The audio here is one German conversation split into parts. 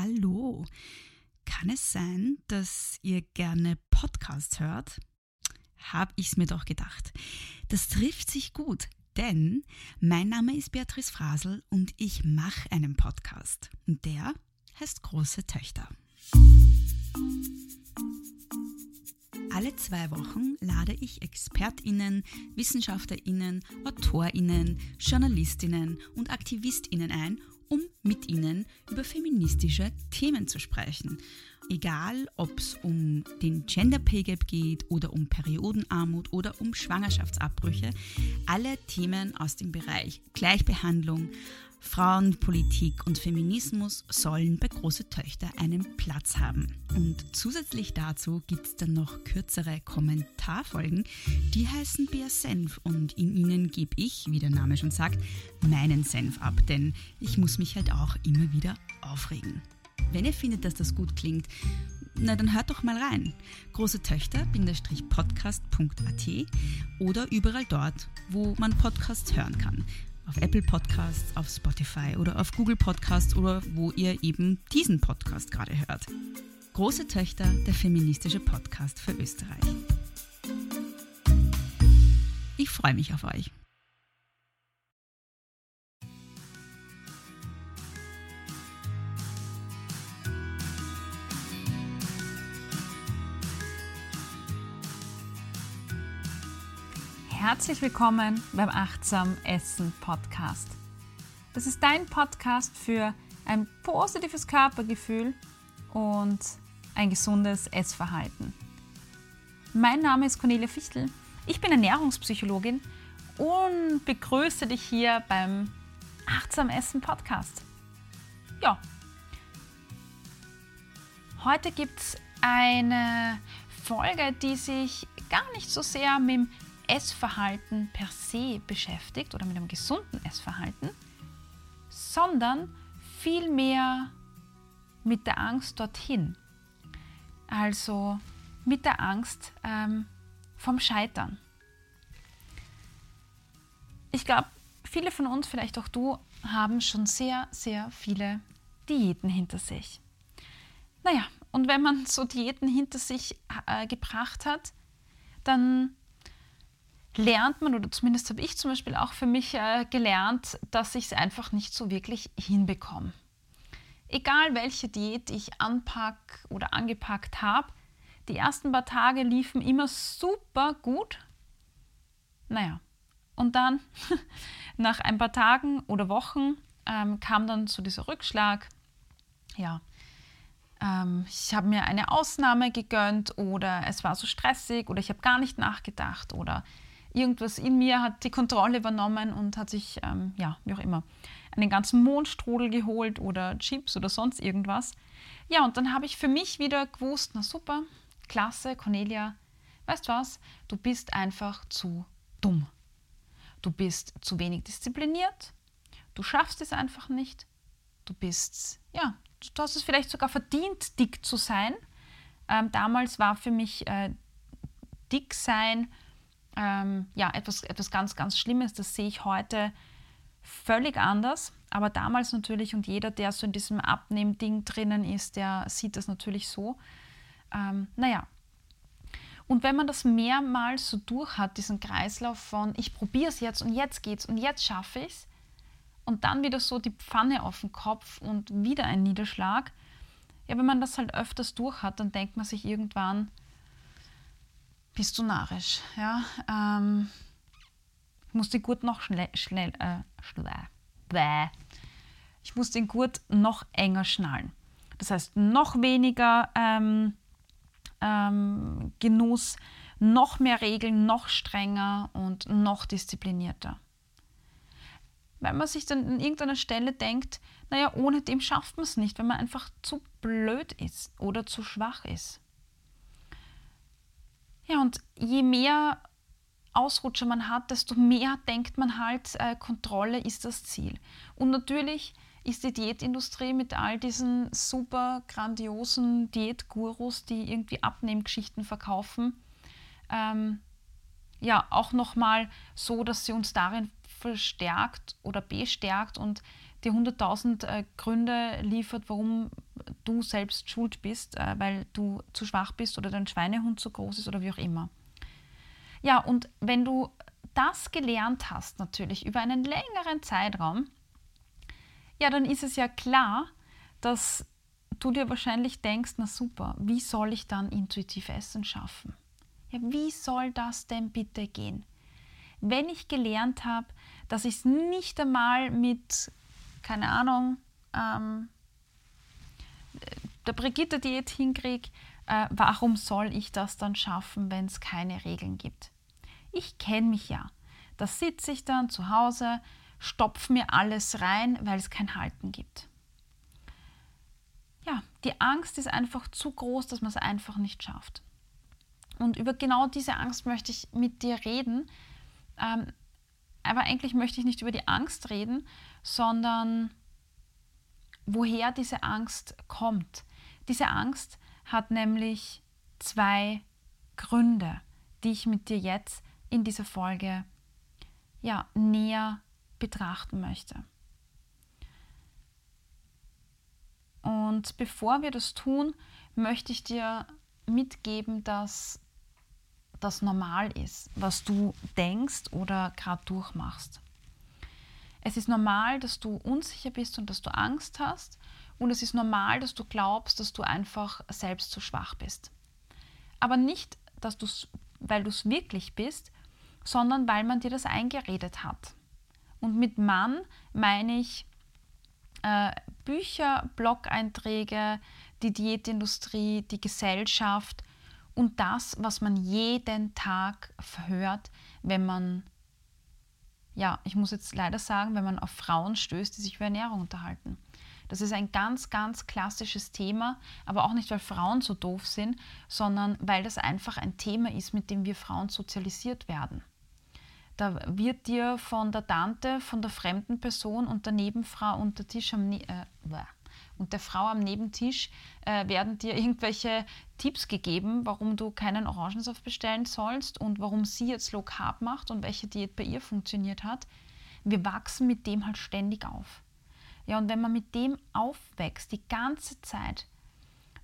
Hallo. Kann es sein, dass ihr gerne Podcasts hört? Hab ich's mir doch gedacht. Das trifft sich gut, denn mein Name ist Beatrice Frasel und ich mache einen Podcast. Und der heißt Große Töchter. Alle zwei Wochen lade ich ExpertInnen, WissenschaftlerInnen, AutorInnen, JournalistInnen und AktivistInnen ein, um mit ihnen über feministische Themen zu sprechen. Egal, ob es um den Gender Pay Gap geht oder um Periodenarmut oder um Schwangerschaftsabbrüche, alle Themen aus dem Bereich Gleichbehandlung, Frauenpolitik und Feminismus sollen bei Große Töchter einen Platz haben. Und zusätzlich dazu gibt es dann noch kürzere Kommentarfolgen, die heißen Bär Senf und in ihnen gebe ich, wie der Name schon sagt, meinen Senf ab, denn ich muss mich halt auch immer wieder aufregen. Wenn ihr findet, dass das gut klingt, na dann hört doch mal rein. Große Töchter-podcast.at oder überall dort, wo man Podcasts hören kann auf Apple Podcasts, auf Spotify oder auf Google Podcasts oder wo ihr eben diesen Podcast gerade hört. Große Töchter, der feministische Podcast für Österreich. Ich freue mich auf euch. Herzlich willkommen beim Achtsam Essen Podcast. Das ist dein Podcast für ein positives Körpergefühl und ein gesundes Essverhalten. Mein Name ist Cornelia Fichtel. Ich bin Ernährungspsychologin und begrüße dich hier beim Achtsam Essen Podcast. Ja, heute gibt es eine Folge, die sich gar nicht so sehr mit dem Essverhalten per se beschäftigt oder mit einem gesunden Essverhalten, sondern vielmehr mit der Angst dorthin. Also mit der Angst ähm, vom Scheitern. Ich glaube, viele von uns, vielleicht auch du, haben schon sehr, sehr viele Diäten hinter sich. Naja, und wenn man so Diäten hinter sich äh, gebracht hat, dann lernt man, oder zumindest habe ich zum Beispiel auch für mich äh, gelernt, dass ich es einfach nicht so wirklich hinbekomme. Egal welche Diät ich anpack oder angepackt habe, die ersten paar Tage liefen immer super gut. Naja, und dann nach ein paar Tagen oder Wochen ähm, kam dann so dieser Rückschlag. Ja, ähm, ich habe mir eine Ausnahme gegönnt oder es war so stressig oder ich habe gar nicht nachgedacht oder irgendwas in mir hat die Kontrolle übernommen und hat sich, ähm, ja, wie auch immer, einen ganzen Mondstrudel geholt oder Chips oder sonst irgendwas. Ja, und dann habe ich für mich wieder gewusst, na super, klasse, Cornelia, weißt was, du bist einfach zu dumm. Du bist zu wenig diszipliniert, du schaffst es einfach nicht, du bist, ja, du hast es vielleicht sogar verdient, dick zu sein. Ähm, damals war für mich äh, dick sein ähm, ja, etwas, etwas ganz, ganz Schlimmes. Das sehe ich heute völlig anders. Aber damals natürlich und jeder, der so in diesem Abnehmen-Ding drinnen ist, der sieht das natürlich so. Ähm, naja. Und wenn man das mehrmals so durch hat, diesen Kreislauf von ich probiere es jetzt und jetzt geht's und jetzt schaffe ich es und dann wieder so die Pfanne auf den Kopf und wieder ein Niederschlag, ja, wenn man das halt öfters durch hat, dann denkt man sich irgendwann, bist du narrisch. Ja? Ähm, ich muss den Gurt noch schnell, schnell äh, bläh. ich muss den Gurt noch enger schnallen. Das heißt, noch weniger ähm, ähm, Genuss, noch mehr Regeln, noch strenger und noch disziplinierter. Weil man sich dann an irgendeiner Stelle denkt, naja, ohne dem schafft man es nicht, wenn man einfach zu blöd ist oder zu schwach ist. Ja, und je mehr Ausrutscher man hat, desto mehr denkt man halt, äh, Kontrolle ist das Ziel. Und natürlich ist die Diätindustrie mit all diesen super grandiosen Diätgurus, die irgendwie Abnehmgeschichten verkaufen, ähm, ja auch nochmal so, dass sie uns darin verstärkt oder bestärkt und die 100.000 äh, Gründe liefert, warum du selbst schuld bist, äh, weil du zu schwach bist oder dein Schweinehund zu groß ist oder wie auch immer. Ja, und wenn du das gelernt hast, natürlich über einen längeren Zeitraum, ja, dann ist es ja klar, dass du dir wahrscheinlich denkst, na super, wie soll ich dann intuitiv Essen schaffen? Ja, wie soll das denn bitte gehen? Wenn ich gelernt habe, dass ich es nicht einmal mit, keine Ahnung, ähm, der Brigitte-Diät hinkriege, äh, warum soll ich das dann schaffen, wenn es keine Regeln gibt? Ich kenne mich ja. Da sitze ich dann zu Hause, stopfe mir alles rein, weil es kein Halten gibt. Ja, die Angst ist einfach zu groß, dass man es einfach nicht schafft. Und über genau diese Angst möchte ich mit dir reden. Ähm, aber eigentlich möchte ich nicht über die Angst reden, sondern woher diese Angst kommt. Diese Angst hat nämlich zwei Gründe, die ich mit dir jetzt in dieser Folge ja, näher betrachten möchte. Und bevor wir das tun, möchte ich dir mitgeben, dass das normal ist, was du denkst oder gerade durchmachst. Es ist normal, dass du unsicher bist und dass du Angst hast. Und es ist normal, dass du glaubst, dass du einfach selbst zu schwach bist. Aber nicht, dass du's, weil du es wirklich bist, sondern weil man dir das eingeredet hat. Und mit Mann meine ich äh, Bücher, Blog-Einträge, die Diätindustrie, die Gesellschaft und das, was man jeden Tag verhört, wenn man, ja, ich muss jetzt leider sagen, wenn man auf Frauen stößt, die sich über Ernährung unterhalten. Das ist ein ganz, ganz klassisches Thema, aber auch nicht, weil Frauen so doof sind, sondern weil das einfach ein Thema ist, mit dem wir Frauen sozialisiert werden. Da wird dir von der Tante, von der fremden Person und der Nebenfrau und der Tisch am ne äh, und der Frau am Nebentisch äh, werden dir irgendwelche Tipps gegeben, warum du keinen Orangensaft bestellen sollst und warum sie jetzt Low Carb macht und welche Diät bei ihr funktioniert hat. Wir wachsen mit dem halt ständig auf. Ja, und wenn man mit dem aufwächst, die ganze Zeit,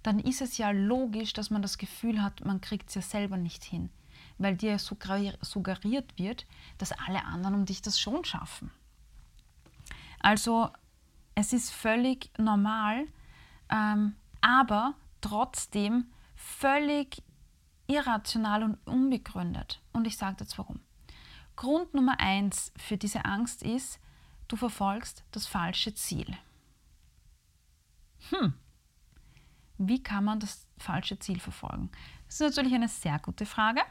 dann ist es ja logisch, dass man das Gefühl hat, man kriegt es ja selber nicht hin, weil dir suggeriert wird, dass alle anderen um dich das schon schaffen. Also es ist völlig normal, ähm, aber trotzdem völlig irrational und unbegründet. Und ich sage jetzt warum. Grund Nummer eins für diese Angst ist, du verfolgst das falsche Ziel. Hm, wie kann man das falsche Ziel verfolgen? Das ist natürlich eine sehr gute Frage.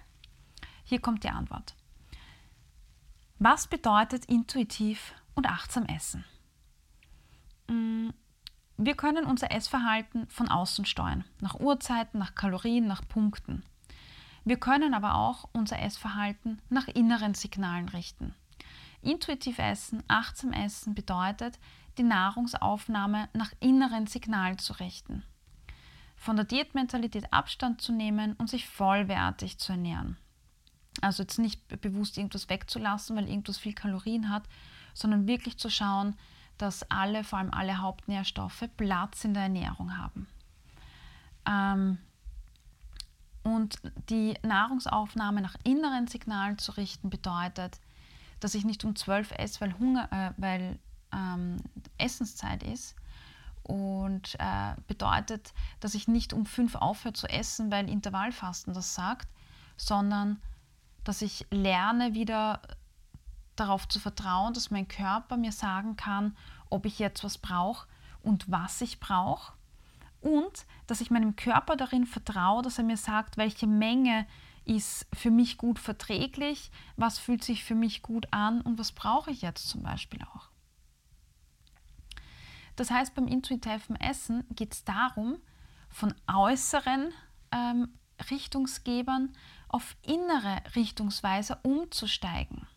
Hier kommt die Antwort. Was bedeutet intuitiv und achtsam essen? Mm, wir können unser Essverhalten von außen steuern, nach Uhrzeiten, nach Kalorien, nach Punkten. Wir können aber auch unser Essverhalten nach inneren Signalen richten. Intuitiv essen, achtsam essen bedeutet, die Nahrungsaufnahme nach inneren Signalen zu richten. Von der Diätmentalität Abstand zu nehmen und sich vollwertig zu ernähren. Also jetzt nicht bewusst irgendwas wegzulassen, weil irgendwas viel Kalorien hat, sondern wirklich zu schauen, dass alle, vor allem alle Hauptnährstoffe, Platz in der Ernährung haben. Ähm, und die Nahrungsaufnahme nach inneren Signalen zu richten bedeutet, dass ich nicht um 12 esse, weil, Hunger, äh, weil ähm, Essenszeit ist. Und äh, bedeutet, dass ich nicht um 5 aufhöre zu essen, weil Intervallfasten das sagt, sondern dass ich lerne wieder darauf zu vertrauen, dass mein Körper mir sagen kann, ob ich jetzt was brauche und was ich brauche. Und dass ich meinem Körper darin vertraue, dass er mir sagt, welche Menge ist für mich gut verträglich, was fühlt sich für mich gut an und was brauche ich jetzt zum Beispiel auch. Das heißt, beim intuitiven Essen geht es darum, von äußeren ähm, Richtungsgebern auf innere Richtungsweise umzusteigen.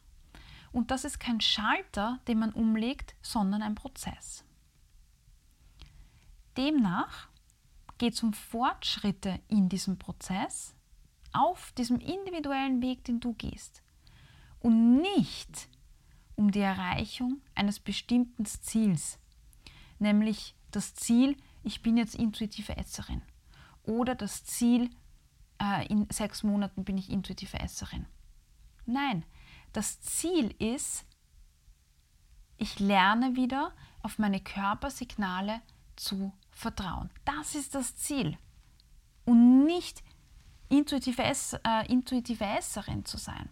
Und das ist kein Schalter, den man umlegt, sondern ein Prozess. Demnach geht es um Fortschritte in diesem Prozess, auf diesem individuellen Weg, den du gehst. Und nicht um die Erreichung eines bestimmten Ziels, nämlich das Ziel, ich bin jetzt intuitive Esserin. Oder das Ziel, äh, in sechs Monaten bin ich intuitive Esserin. Nein, das Ziel ist, ich lerne wieder auf meine Körpersignale zu vertrauen. Das ist das Ziel. Und nicht intuitive, äh, intuitive Esserin zu sein.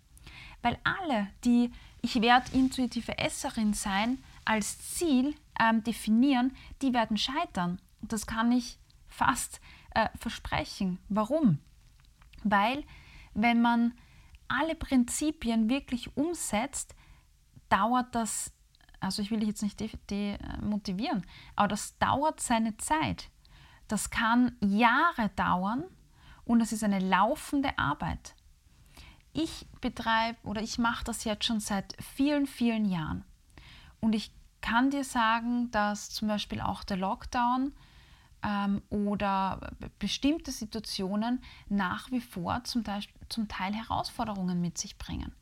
Weil alle, die ich werde intuitive Esserin sein, als Ziel ähm, definieren, die werden scheitern. Das kann ich fast äh, versprechen. Warum? Weil wenn man alle Prinzipien wirklich umsetzt, dauert das, also ich will dich jetzt nicht demotivieren, de aber das dauert seine Zeit. Das kann Jahre dauern und es ist eine laufende Arbeit. Ich betreibe oder ich mache das jetzt schon seit vielen, vielen Jahren. Und ich kann dir sagen, dass zum Beispiel auch der Lockdown ähm, oder bestimmte Situationen nach wie vor zum Teil, zum Teil Herausforderungen mit sich bringen.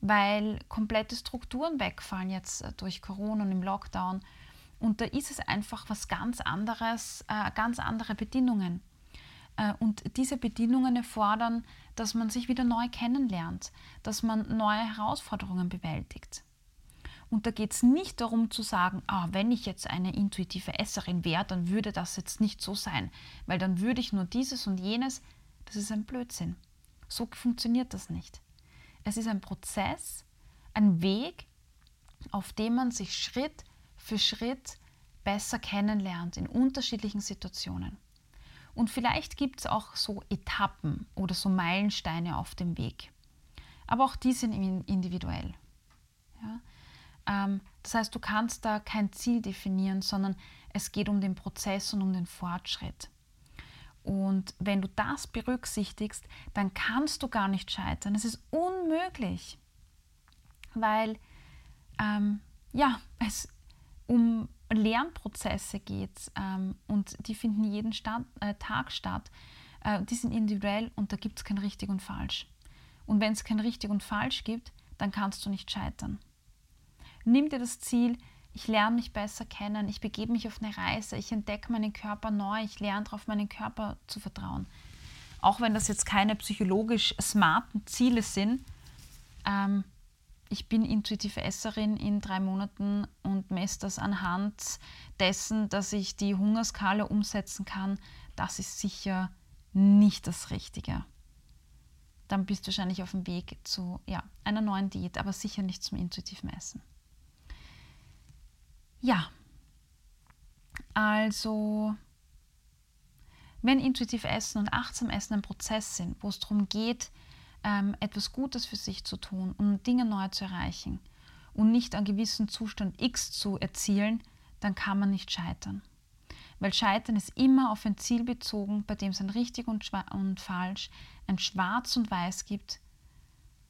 Weil komplette Strukturen wegfallen jetzt äh, durch Corona und im Lockdown. Und da ist es einfach was ganz anderes, äh, ganz andere Bedingungen. Äh, und diese Bedingungen erfordern, dass man sich wieder neu kennenlernt, dass man neue Herausforderungen bewältigt. Und da geht es nicht darum zu sagen, ah, wenn ich jetzt eine intuitive Esserin wäre, dann würde das jetzt nicht so sein, weil dann würde ich nur dieses und jenes. Das ist ein Blödsinn. So funktioniert das nicht. Es ist ein Prozess, ein Weg, auf dem man sich Schritt für Schritt besser kennenlernt in unterschiedlichen Situationen. Und vielleicht gibt es auch so Etappen oder so Meilensteine auf dem Weg. Aber auch die sind individuell. Ja? Ähm, das heißt, du kannst da kein Ziel definieren, sondern es geht um den Prozess und um den Fortschritt. Und wenn du das berücksichtigst, dann kannst du gar nicht scheitern. Es ist unmöglich, weil ähm, ja, es um Lernprozesse geht ähm, und die finden jeden Start, äh, Tag statt. Äh, die sind individuell und da gibt es kein richtig und falsch. Und wenn es kein richtig und falsch gibt, dann kannst du nicht scheitern. Nimm dir das Ziel, ich lerne mich besser kennen, ich begebe mich auf eine Reise, ich entdecke meinen Körper neu, ich lerne darauf, meinen Körper zu vertrauen. Auch wenn das jetzt keine psychologisch smarten Ziele sind, ähm, ich bin intuitive Esserin in drei Monaten und messe das anhand dessen, dass ich die Hungerskala umsetzen kann, das ist sicher nicht das Richtige. Dann bist du wahrscheinlich auf dem Weg zu ja, einer neuen Diät, aber sicher nicht zum intuitiven Essen. Ja, also wenn intuitiv Essen und achtsam Essen ein Prozess sind, wo es darum geht, ähm, etwas Gutes für sich zu tun, um Dinge neu zu erreichen und nicht einen gewissen Zustand X zu erzielen, dann kann man nicht scheitern. Weil Scheitern ist immer auf ein Ziel bezogen, bei dem es ein richtig und, und falsch, ein Schwarz und Weiß gibt.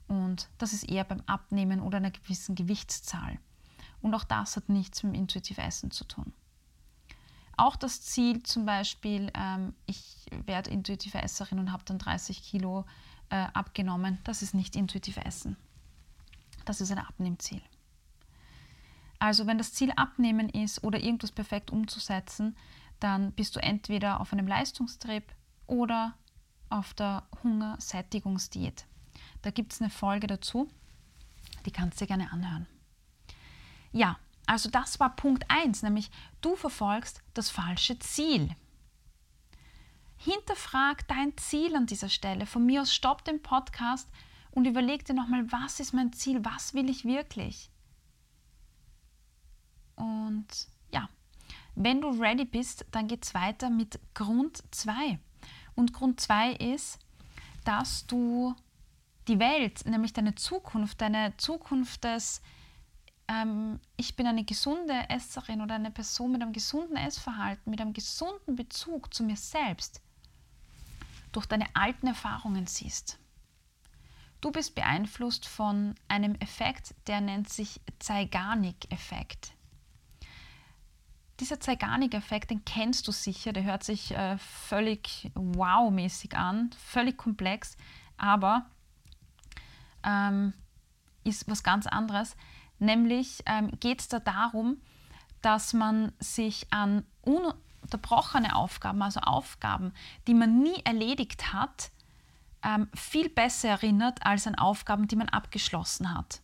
Und das ist eher beim Abnehmen oder einer gewissen Gewichtszahl. Und auch das hat nichts mit dem intuitiv Essen zu tun. Auch das Ziel zum Beispiel, ähm, ich werde intuitive Esserin und habe dann 30 Kilo äh, abgenommen, das ist nicht intuitiv Essen. Das ist ein Abnehmziel. Also wenn das Ziel Abnehmen ist oder irgendwas perfekt umzusetzen, dann bist du entweder auf einem Leistungstrip oder auf der Hungersättigungsdiät. Da gibt es eine Folge dazu, die kannst du dir gerne anhören. Ja, also das war Punkt 1, nämlich du verfolgst das falsche Ziel. Hinterfrag dein Ziel an dieser Stelle. Von mir aus stopp den Podcast und überleg dir nochmal, was ist mein Ziel, was will ich wirklich? Und ja, wenn du ready bist, dann geht es weiter mit Grund 2. Und Grund 2 ist, dass du die Welt, nämlich deine Zukunft, deine Zukunft des ähm, ich bin eine gesunde Esserin oder eine Person mit einem gesunden Essverhalten, mit einem gesunden Bezug zu mir selbst, durch deine alten Erfahrungen siehst. Du bist beeinflusst von einem Effekt, der nennt sich Zeigarnik-Effekt. Dieser Zeigarnik-Effekt, den kennst du sicher, der hört sich äh, völlig wow-mäßig an, völlig komplex, aber ähm, ist was ganz anderes. Nämlich ähm, geht es da darum, dass man sich an unterbrochene Aufgaben, also Aufgaben, die man nie erledigt hat, ähm, viel besser erinnert als an Aufgaben, die man abgeschlossen hat.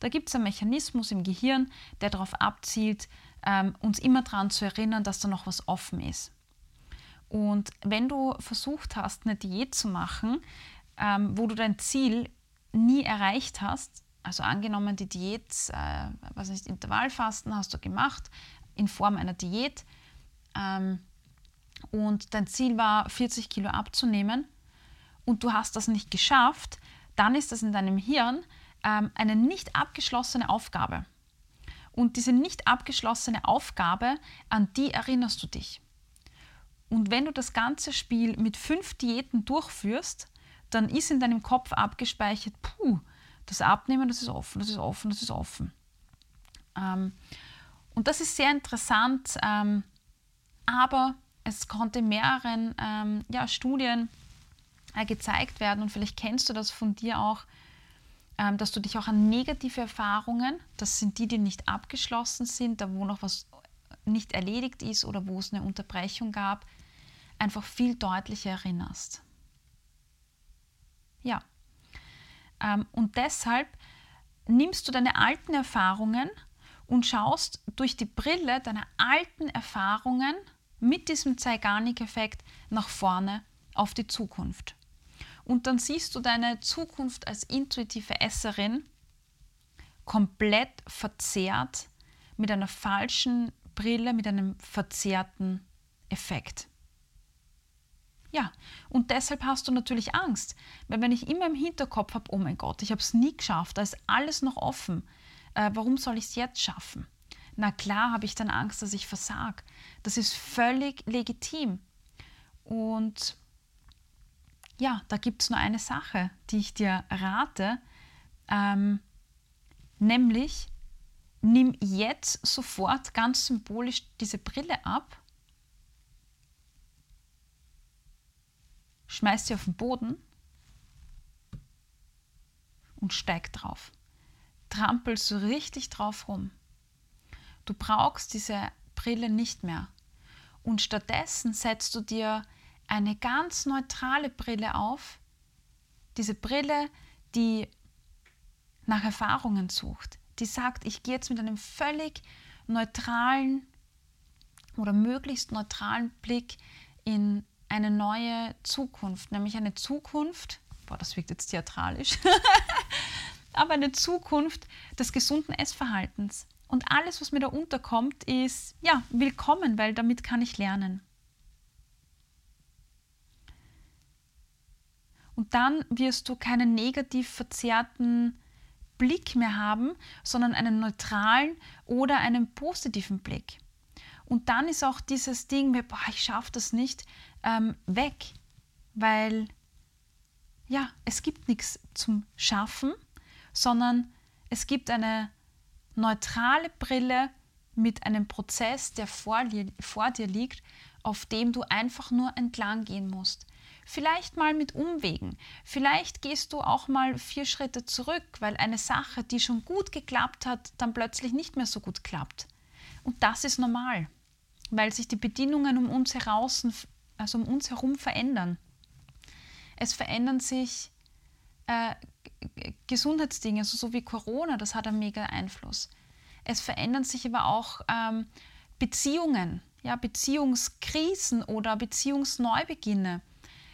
Da gibt es einen Mechanismus im Gehirn, der darauf abzielt, ähm, uns immer daran zu erinnern, dass da noch was offen ist. Und wenn du versucht hast, eine Diät zu machen, ähm, wo du dein Ziel nie erreicht hast, also angenommen die Diät, äh, was nicht, Intervallfasten hast du gemacht in Form einer Diät ähm, und dein Ziel war 40 Kilo abzunehmen und du hast das nicht geschafft, dann ist das in deinem Hirn ähm, eine nicht abgeschlossene Aufgabe. Und diese nicht abgeschlossene Aufgabe, an die erinnerst du dich. Und wenn du das ganze Spiel mit fünf Diäten durchführst, dann ist in deinem Kopf abgespeichert, puh, das Abnehmen, das ist offen, das ist offen, das ist offen. Ähm, und das ist sehr interessant, ähm, aber es konnte mehreren ähm, ja, Studien äh, gezeigt werden und vielleicht kennst du das von dir auch, ähm, dass du dich auch an negative Erfahrungen, das sind die, die nicht abgeschlossen sind, da wo noch was nicht erledigt ist oder wo es eine Unterbrechung gab, einfach viel deutlicher erinnerst. Ja. Ähm, und deshalb nimmst du deine alten Erfahrungen und schaust durch die Brille deiner alten Erfahrungen mit diesem Zeigarnik-Effekt nach vorne auf die Zukunft. Und dann siehst du deine Zukunft als intuitive Esserin komplett verzerrt mit einer falschen Brille, mit einem verzerrten Effekt. Ja, und deshalb hast du natürlich Angst, weil wenn ich immer im Hinterkopf habe, oh mein Gott, ich habe es nie geschafft, da ist alles noch offen, äh, warum soll ich es jetzt schaffen? Na klar habe ich dann Angst, dass ich versag. Das ist völlig legitim. Und ja, da gibt es nur eine Sache, die ich dir rate, ähm, nämlich nimm jetzt sofort ganz symbolisch diese Brille ab, schmeiß sie auf den Boden und steig drauf. Trampel so richtig drauf rum. Du brauchst diese Brille nicht mehr. Und stattdessen setzt du dir eine ganz neutrale Brille auf. Diese Brille, die nach Erfahrungen sucht, die sagt, ich gehe jetzt mit einem völlig neutralen oder möglichst neutralen Blick in eine neue Zukunft, nämlich eine Zukunft, boah, das wirkt jetzt theatralisch, aber eine Zukunft des gesunden Essverhaltens. Und alles, was mir da unterkommt, ist ja willkommen, weil damit kann ich lernen. Und dann wirst du keinen negativ verzerrten Blick mehr haben, sondern einen neutralen oder einen positiven Blick. Und dann ist auch dieses Ding, boah, ich schaffe das nicht, ähm, weg, weil ja, es gibt nichts zum Schaffen, sondern es gibt eine neutrale Brille mit einem Prozess, der vor dir, vor dir liegt, auf dem du einfach nur entlang gehen musst. Vielleicht mal mit Umwegen. Vielleicht gehst du auch mal vier Schritte zurück, weil eine Sache, die schon gut geklappt hat, dann plötzlich nicht mehr so gut klappt. Und das ist normal, weil sich die Bedingungen um uns, heraus, also um uns herum verändern. Es verändern sich äh, Gesundheitsdinge, also so wie Corona, das hat einen mega Einfluss. Es verändern sich aber auch ähm, Beziehungen, ja, Beziehungskrisen oder Beziehungsneubeginne.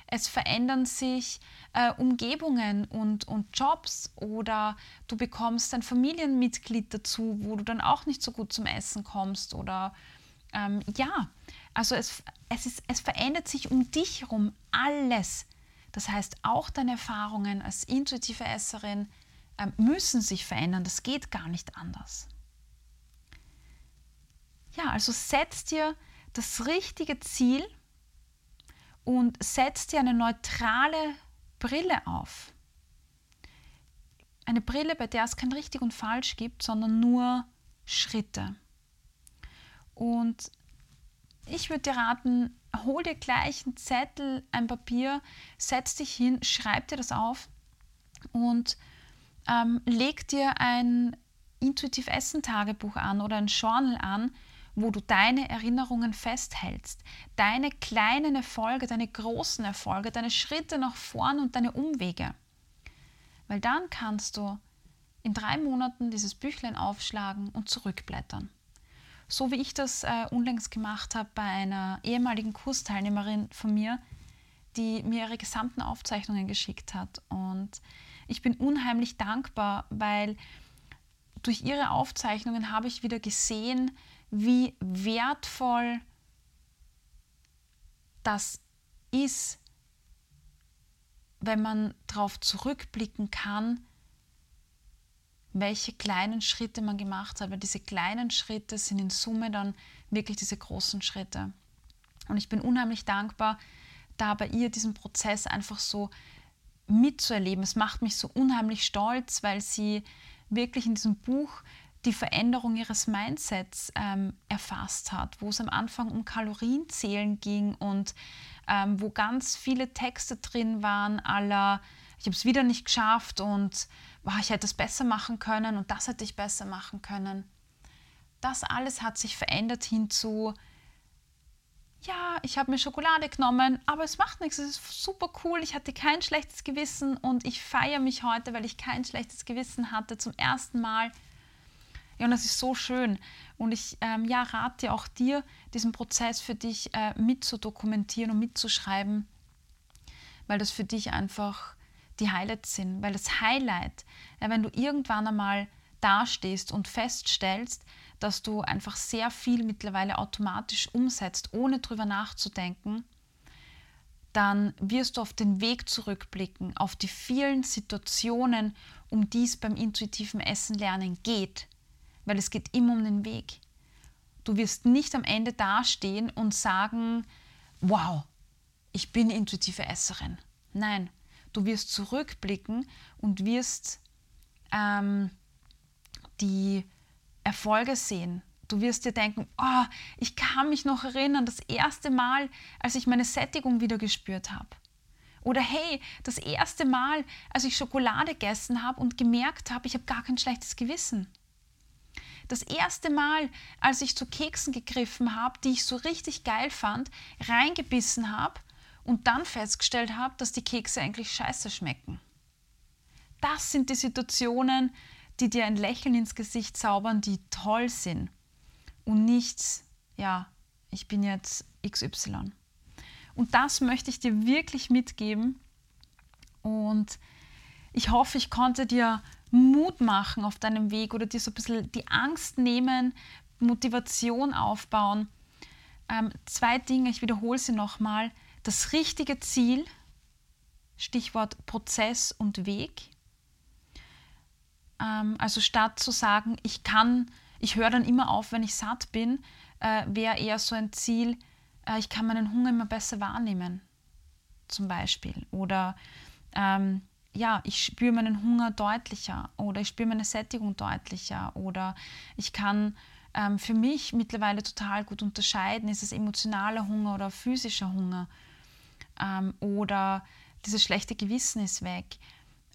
Es verändern sich äh, Umgebungen und, und Jobs oder du bekommst ein Familienmitglied dazu, wo du dann auch nicht so gut zum Essen kommst oder ähm, ja, also es, es, ist, es verändert sich um dich herum alles. Das heißt, auch deine Erfahrungen als intuitive Esserin äh, müssen sich verändern. Das geht gar nicht anders. Ja, also setz dir das richtige Ziel und setz dir eine neutrale Brille auf. Eine Brille, bei der es kein richtig und falsch gibt, sondern nur Schritte. Und ich würde dir raten, hol dir gleich einen Zettel, ein Papier, setz dich hin, schreib dir das auf und ähm, leg dir ein intuitiv Essen Tagebuch an oder ein Journal an, wo du deine Erinnerungen festhältst, deine kleinen Erfolge, deine großen Erfolge, deine Schritte nach vorn und deine Umwege. Weil dann kannst du in drei Monaten dieses Büchlein aufschlagen und zurückblättern. So wie ich das äh, unlängst gemacht habe bei einer ehemaligen Kursteilnehmerin von mir, die mir ihre gesamten Aufzeichnungen geschickt hat. Und ich bin unheimlich dankbar, weil durch ihre Aufzeichnungen habe ich wieder gesehen, wie wertvoll das ist, wenn man darauf zurückblicken kann, welche kleinen Schritte man gemacht hat. Weil diese kleinen Schritte sind in Summe dann wirklich diese großen Schritte. Und ich bin unheimlich dankbar, da bei ihr diesen Prozess einfach so mitzuerleben. Es macht mich so unheimlich stolz, weil sie wirklich in diesem Buch die Veränderung ihres Mindsets ähm, erfasst hat, wo es am Anfang um Kalorienzählen ging und ähm, wo ganz viele Texte drin waren, aller, ich habe es wieder nicht geschafft und oh, ich hätte es besser machen können und das hätte ich besser machen können. Das alles hat sich verändert hinzu, ja, ich habe mir Schokolade genommen, aber es macht nichts, es ist super cool, ich hatte kein schlechtes Gewissen und ich feiere mich heute, weil ich kein schlechtes Gewissen hatte zum ersten Mal. Ja, und das ist so schön. Und ich ähm, ja, rate auch dir, diesen Prozess für dich äh, mitzudokumentieren und mitzuschreiben, weil das für dich einfach die Highlights sind. Weil das Highlight, wenn du irgendwann einmal dastehst und feststellst, dass du einfach sehr viel mittlerweile automatisch umsetzt, ohne drüber nachzudenken, dann wirst du auf den Weg zurückblicken, auf die vielen Situationen, um die es beim intuitiven Essen lernen geht weil es geht immer um den Weg. Du wirst nicht am Ende dastehen und sagen, wow, ich bin intuitive Esserin. Nein, du wirst zurückblicken und wirst ähm, die Erfolge sehen. Du wirst dir denken, oh, ich kann mich noch erinnern, das erste Mal, als ich meine Sättigung wieder gespürt habe. Oder hey, das erste Mal, als ich Schokolade gegessen habe und gemerkt habe, ich habe gar kein schlechtes Gewissen. Das erste Mal, als ich zu Keksen gegriffen habe, die ich so richtig geil fand, reingebissen habe und dann festgestellt habe, dass die Kekse eigentlich scheiße schmecken. Das sind die Situationen, die dir ein Lächeln ins Gesicht zaubern, die toll sind. Und nichts, ja, ich bin jetzt XY. Und das möchte ich dir wirklich mitgeben. Und ich hoffe, ich konnte dir Mut machen auf deinem Weg oder dir so ein bisschen die Angst nehmen, Motivation aufbauen. Ähm, zwei Dinge, ich wiederhole sie nochmal. Das richtige Ziel, Stichwort Prozess und Weg. Ähm, also statt zu sagen, ich kann, ich höre dann immer auf, wenn ich satt bin, äh, wäre eher so ein Ziel, äh, ich kann meinen Hunger immer besser wahrnehmen, zum Beispiel. Oder ähm, ja, ich spüre meinen Hunger deutlicher oder ich spüre meine Sättigung deutlicher oder ich kann ähm, für mich mittlerweile total gut unterscheiden, ist es emotionaler Hunger oder physischer Hunger ähm, oder dieses schlechte Gewissen ist weg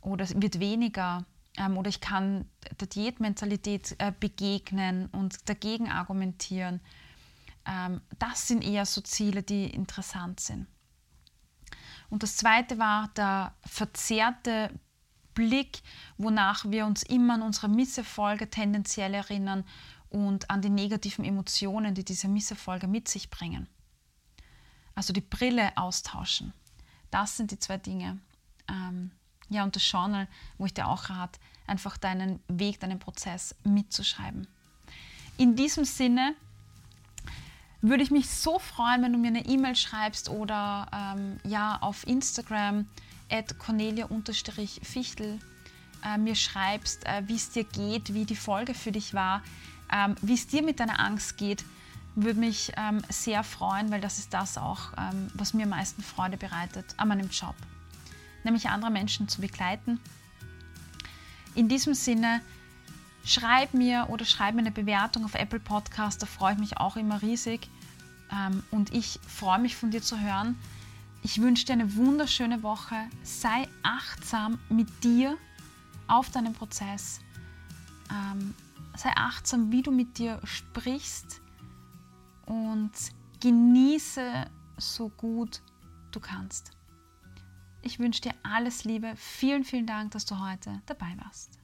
oder es wird weniger ähm, oder ich kann der Diätmentalität äh, begegnen und dagegen argumentieren. Ähm, das sind eher so Ziele, die interessant sind. Und das zweite war der verzerrte Blick, wonach wir uns immer an unsere Misserfolge tendenziell erinnern und an die negativen Emotionen, die diese Misserfolge mit sich bringen. Also die Brille austauschen. Das sind die zwei Dinge. Ähm, ja, und das Journal, wo ich dir auch rate, einfach deinen Weg, deinen Prozess mitzuschreiben. In diesem Sinne würde ich mich so freuen, wenn du mir eine E-Mail schreibst oder ähm, ja auf Instagram at cornelia-fichtel äh, mir schreibst, äh, wie es dir geht, wie die Folge für dich war, ähm, wie es dir mit deiner Angst geht, würde mich ähm, sehr freuen, weil das ist das auch, ähm, was mir am meisten Freude bereitet an meinem Job, nämlich andere Menschen zu begleiten. In diesem Sinne, schreib mir oder schreib mir eine Bewertung auf Apple Podcast, da freue ich mich auch immer riesig. Ähm, und ich freue mich von dir zu hören. Ich wünsche dir eine wunderschöne Woche. Sei achtsam mit dir auf deinem Prozess. Ähm, sei achtsam, wie du mit dir sprichst und genieße so gut du kannst. Ich wünsche dir alles Liebe. Vielen, vielen Dank, dass du heute dabei warst.